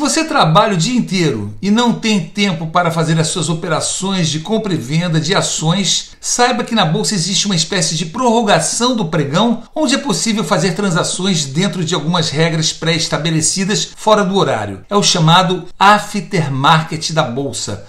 você trabalha o dia inteiro e não tem tempo para fazer as suas operações de compra e venda de ações, saiba que na bolsa existe uma espécie de prorrogação do pregão, onde é possível fazer transações dentro de algumas regras pré-estabelecidas fora do horário. É o chamado aftermarket da bolsa.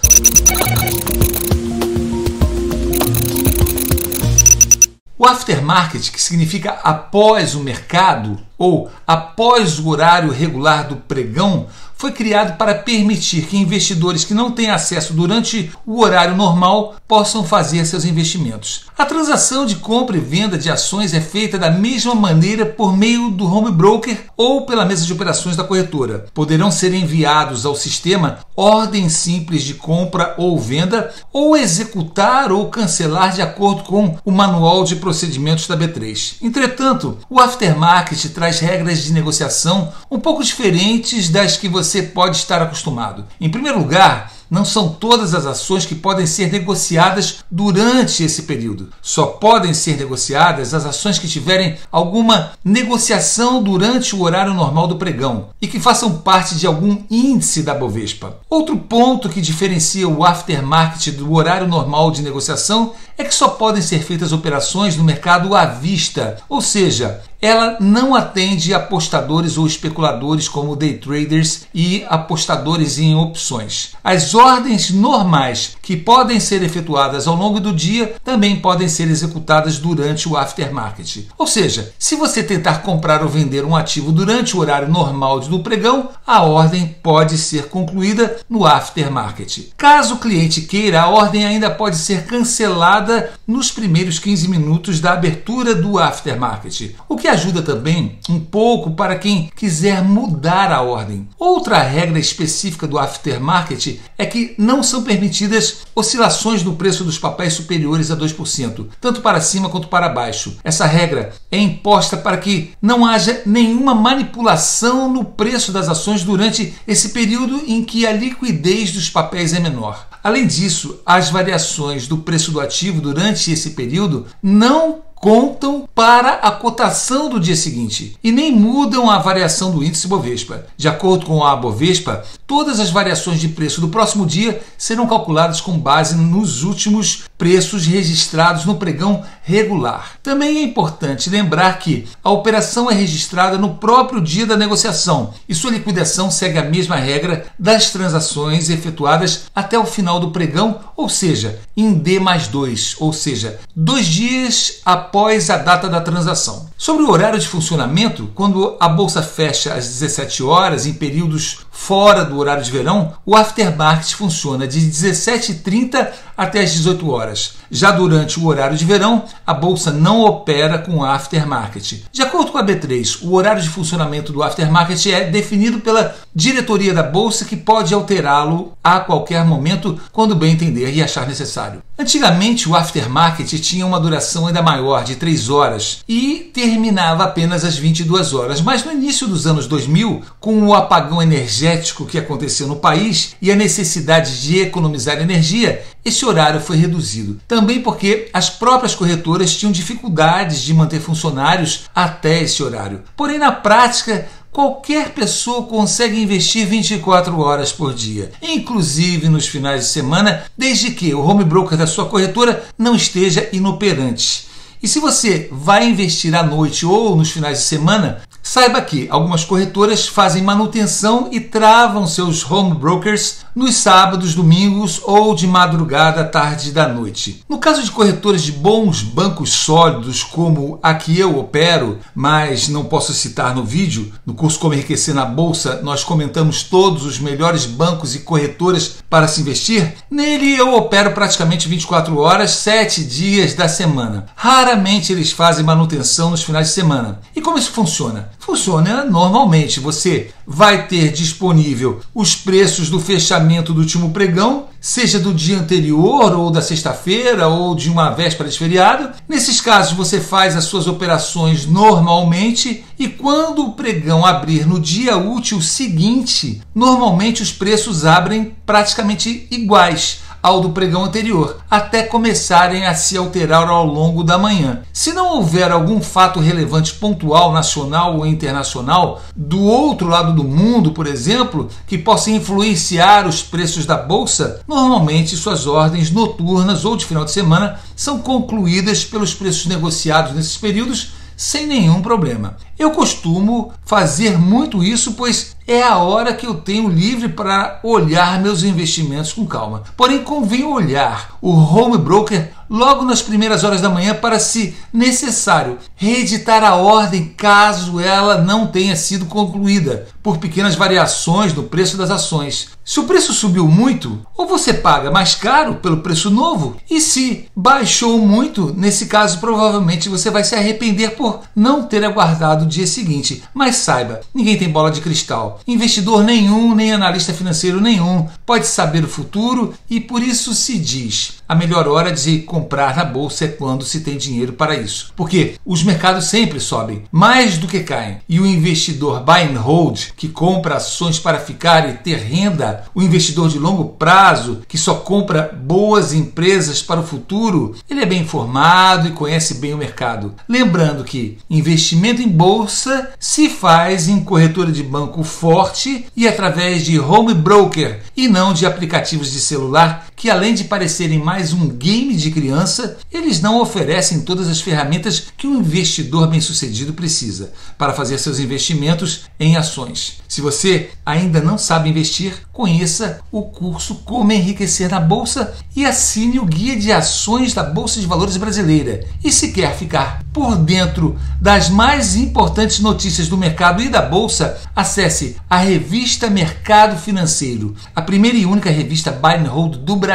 O aftermarket, que significa após o mercado ou após o horário regular do pregão, foi criado para permitir que investidores que não têm acesso durante o horário normal possam fazer seus investimentos. A transação de compra e venda de ações é feita da mesma maneira por meio do home broker ou pela mesa de operações da corretora. Poderão ser enviados ao sistema ordens simples de compra ou venda ou executar ou cancelar de acordo com o manual de procedimentos da B3. Entretanto, o aftermarket traz regras de negociação um pouco diferentes das que você você pode estar acostumado. Em primeiro lugar, não são todas as ações que podem ser negociadas durante esse período. Só podem ser negociadas as ações que tiverem alguma negociação durante o horário normal do pregão e que façam parte de algum índice da Bovespa. Outro ponto que diferencia o aftermarket do horário normal de negociação é que só podem ser feitas operações no mercado à vista, ou seja, ela não atende apostadores ou especuladores como day traders e apostadores em opções. As ordens normais que podem ser efetuadas ao longo do dia também podem ser executadas durante o aftermarket. Ou seja, se você tentar comprar ou vender um ativo durante o horário normal do pregão, a ordem pode ser concluída no aftermarket. Caso o cliente queira, a ordem ainda pode ser cancelada nos primeiros 15 minutos da abertura do aftermarket, o que ajuda também um pouco para quem quiser mudar a ordem. Outra regra específica do aftermarket é que não são permitidas oscilações no preço dos papéis superiores a 2%, tanto para cima quanto para baixo. Essa regra é imposta para que não haja nenhuma manipulação no preço das ações durante esse período em que a liquidez dos papéis é menor. Além disso, as variações do preço do ativo durante esse período não contam para a cotação do dia seguinte e nem mudam a variação do índice Bovespa. De acordo com a Bovespa, todas as variações de preço do próximo dia serão calculadas com base nos últimos preços registrados no pregão regular. Também é importante lembrar que a operação é registrada no próprio dia da negociação e sua liquidação segue a mesma regra das transações efetuadas até o final do pregão, ou seja, em D mais 2, ou seja, dois dias após após a data da transação. Sobre o horário de funcionamento, quando a bolsa fecha às 17 horas em períodos fora do horário de verão, o aftermarket funciona de 17h30 até as 18 horas. Já durante o horário de verão, a bolsa não opera com aftermarket. De acordo com a B3, o horário de funcionamento do aftermarket é definido pela diretoria da bolsa que pode alterá-lo a qualquer momento quando bem entender e achar necessário. Antigamente, o aftermarket tinha uma duração ainda maior, de 3 horas, e terminava apenas às 22 horas. Mas no início dos anos 2000, com o apagão energético que aconteceu no país e a necessidade de economizar energia, esse horário foi reduzido. Também porque as próprias corretoras tinham dificuldades de manter funcionários até esse horário. Porém, na prática, qualquer pessoa consegue investir 24 horas por dia, inclusive nos finais de semana, desde que o home broker da sua corretora não esteja inoperante. E se você vai investir à noite ou nos finais de semana, Saiba que algumas corretoras fazem manutenção e travam seus home brokers nos sábados, domingos ou de madrugada, tarde da noite. No caso de corretoras de bons bancos sólidos, como a que eu opero, mas não posso citar no vídeo, no curso Como Enriquecer na Bolsa, nós comentamos todos os melhores bancos e corretoras para se investir. Nele eu opero praticamente 24 horas, 7 dias da semana. Raramente eles fazem manutenção nos finais de semana. E como isso funciona? Funciona normalmente. Você vai ter disponível os preços do fechamento do último pregão, seja do dia anterior ou da sexta-feira ou de uma véspera de feriado. Nesses casos, você faz as suas operações normalmente e quando o pregão abrir no dia útil seguinte, normalmente os preços abrem praticamente iguais ao do pregão anterior, até começarem a se alterar ao longo da manhã. Se não houver algum fato relevante pontual, nacional ou internacional, do outro lado do mundo, por exemplo, que possa influenciar os preços da bolsa, normalmente suas ordens noturnas ou de final de semana são concluídas pelos preços negociados nesses períodos sem nenhum problema. Eu costumo fazer muito isso, pois é a hora que eu tenho livre para olhar meus investimentos com calma. Porém, convém olhar o home broker logo nas primeiras horas da manhã para, se necessário, reeditar a ordem caso ela não tenha sido concluída por pequenas variações no preço das ações. Se o preço subiu muito, ou você paga mais caro pelo preço novo, e se baixou muito, nesse caso provavelmente você vai se arrepender por não ter aguardado o dia seguinte. Mas saiba, ninguém tem bola de cristal. Investidor nenhum, nem analista financeiro nenhum pode saber o futuro e por isso se diz: a melhor hora de comprar na bolsa é quando se tem dinheiro para isso. Porque os mercados sempre sobem, mais do que caem. E o investidor buy and hold, que compra ações para ficar e ter renda, o investidor de longo prazo, que só compra boas empresas para o futuro, ele é bem informado e conhece bem o mercado. Lembrando que investimento em bolsa se faz em corretora de banco forte e através de home broker e não de aplicativos de celular que além de parecerem mais um game de criança, eles não oferecem todas as ferramentas que um investidor bem-sucedido precisa para fazer seus investimentos em ações. Se você ainda não sabe investir, conheça o curso Como Enriquecer na Bolsa e assine o Guia de Ações da Bolsa de Valores Brasileira. E se quer ficar por dentro das mais importantes notícias do mercado e da bolsa, acesse a revista Mercado Financeiro, a primeira e única revista buy and hold do Brasil.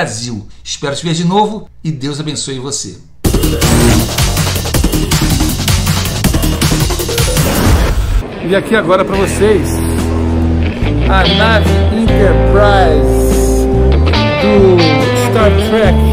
Espero te ver de novo e Deus abençoe você. E aqui agora para vocês a nave Enterprise do Star Trek.